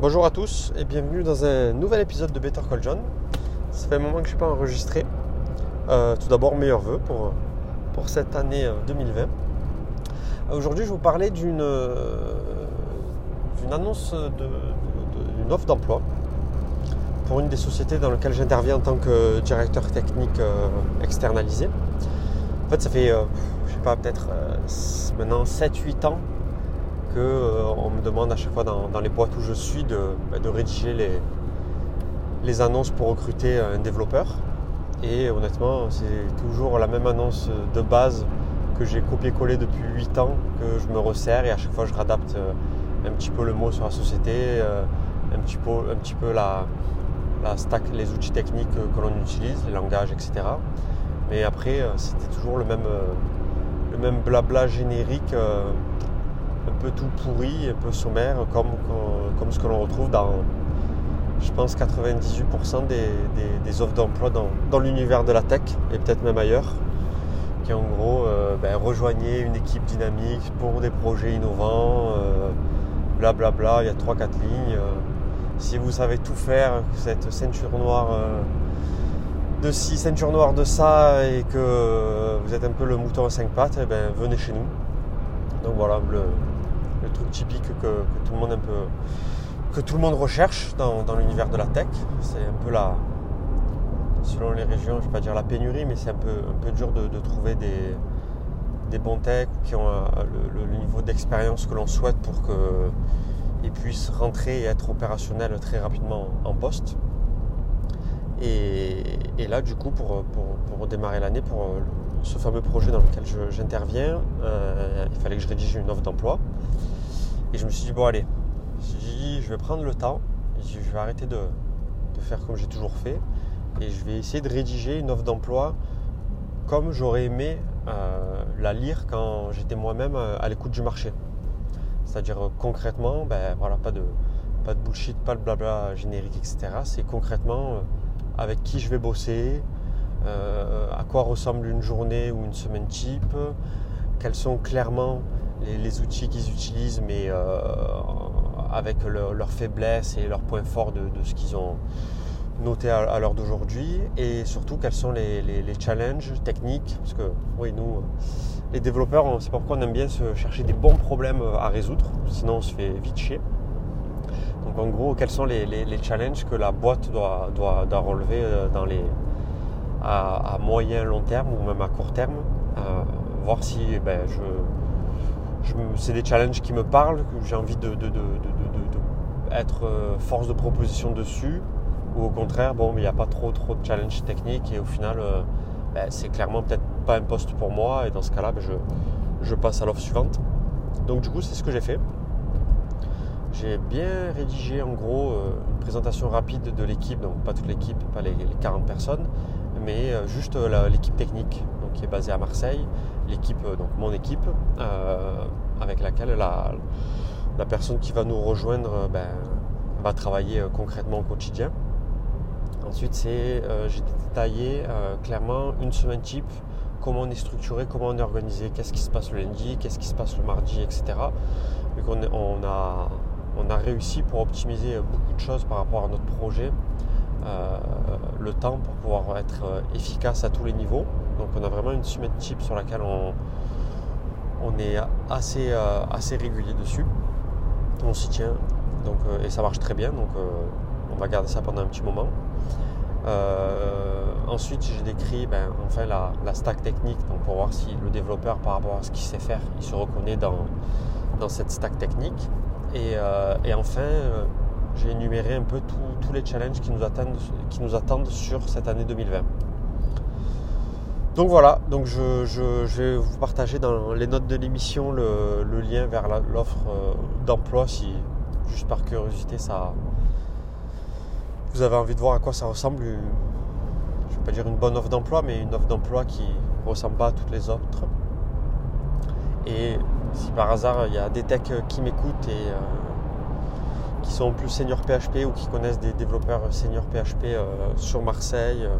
Bonjour à tous et bienvenue dans un nouvel épisode de Better Call John. Ça fait un moment que je ne suis pas enregistré. Euh, tout d'abord, meilleurs vœux pour, pour cette année 2020. Euh, aujourd'hui, je vais vous parler d'une annonce d'une offre d'emploi pour une des sociétés dans lesquelles j'interviens en tant que directeur technique euh, externalisé. En fait, ça fait, je sais pas, peut-être maintenant 7-8 ans qu'on euh, me demande à chaque fois dans, les boîtes où je suis de, bah, rédiger les, annonces pour recruter un développeur. Et honnêtement, c'est toujours la même annonce de base que j'ai copié-collé depuis 8 ans, que je me resserre et à chaque fois je réadapte euh, un petit peu le mot sur la société, euh, un petit peu, un petit peu la, stack, les outils techniques que l'on utilise, les langages, etc. Mais après, c'était toujours le même, le même blabla générique peu tout pourri, un peu sommaire, comme, comme ce que l'on retrouve dans, je pense, 98% des, offres d'emploi dans, l'univers de la tech et peut-être même ailleurs, qui en gros euh, ben, rejoignez une équipe dynamique pour des projets innovants, blablabla, bla bla, il y a 3-4 lignes. Euh. si vous savez tout faire, cette ceinture noire euh, de ci, ceinture noire de ça, et que vous êtes un peu le mouton à 5 pattes, eh ben, venez chez nous. Donc voilà, le, le truc typique que, tout le monde un peu que tout le monde recherche dans, l'univers de la tech. C'est un peu la selon les régions, je ne vais pas dire la pénurie, mais c'est un peu, un peu dur de, trouver des, des bons techs qui ont euh, le, niveau d'expérience que l'on souhaite pour qu'ils puissent rentrer et être opérationnels très rapidement en poste. Et, là, du coup, pour, pour, démarrer l'année, pour ce fameux projet dans lequel j'interviens, euh, il fallait que je rédige une offre d'emploi. Et je me suis dit, bon, allez, je vais prendre le temps, je vais arrêter de, faire comme j'ai toujours fait, et je vais essayer de rédiger une offre d'emploi comme j'aurais aimé euh, la lire quand j'étais moi-même euh, à l'écoute du marché. C'est-à-dire concrètement, ben, voilà, pas de, pas de bullshit, pas de blabla générique, etc. C'est concrètement avec qui je vais bosser, à quoi ressemble une journée ou une semaine type, quels sont clairement les, outils qu'ils utilisent, mais euh, avec leurs faiblesses et leurs points forts de, ce qu'ils ont noté à, l'heure d'aujourd'hui, et surtout quels sont les, challenges techniques, parce que oui, nous, les développeurs, on sait pas pourquoi on aime bien se chercher des bons problèmes à résoudre, sinon on se fait vite chier. Donc en gros, quels sont les, challenges que la boîte doit, relever euh, dans les, à, moyen, long terme ou même à court terme, euh, voir si ben, je, c'est des challenges qui me parlent, que j'ai envie de, être euh, force de proposition dessus, ou au contraire, bon, il n'y a pas trop trop de challenges techniques et au final, ben, c'est clairement peut-être pas un poste pour moi et dans ce cas-là, ben, je, passe à l'offre suivante. Donc du coup, c'est ce que j'ai fait. J'ai bien rédigé en gros euh, une présentation rapide de l'équipe, donc pas toute l'équipe, pas les, 40 personnes, mais euh, juste euh, l'équipe technique donc, qui est basée à Marseille, l'équipe, donc mon équipe, avec laquelle la, personne qui va nous rejoindre ben, va travailler concrètement au quotidien. Ensuite, j'ai détaillé clairement une semaine type, comment on est structuré, comment on est organisé, qu'est-ce qui se passe le lundi, qu'est-ce qui se passe le mardi, etc. Vu qu'on on a on a réussi pour optimiser beaucoup de choses par rapport à notre projet, euh, le temps pour pouvoir être euh, efficace à tous les niveaux. Donc on a vraiment une semaine type sur laquelle on, est assez, euh, assez régulier dessus. On s'y tient donc, et ça marche très bien. Donc on va garder ça pendant un petit moment. ensuite, j'ai décrit ben, enfin la, stack technique donc pour voir si le développeur, par rapport à ce qu'il sait faire, il se reconnaît dans, cette stack technique. Euh, et, enfin, euh, j'ai énuméré un peu tous les challenges qui nous, attendent, qui nous attendent sur cette année 2020. Donc voilà, donc je, vais vous partager dans les notes de l'émission le, lien vers l'offre euh, d'emploi si, juste par curiosité, ça, vous avez envie de voir à quoi ça ressemble. je ne vais pas dire une bonne offre d'emploi, mais une offre d'emploi qui ne ressemble pas à toutes les autres. Et si par hasard il y a des techs qui m'écoutent et euh, qui sont plus senior PHP ou qui connaissent des développeurs senior PHP euh, sur Marseille euh,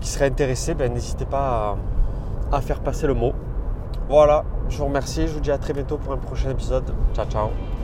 qui seraient intéressés, ben, n'hésitez pas à faire passer le mot. Voilà, je vous remercie, je vous dis à très bientôt pour un prochain épisode. Ciao ciao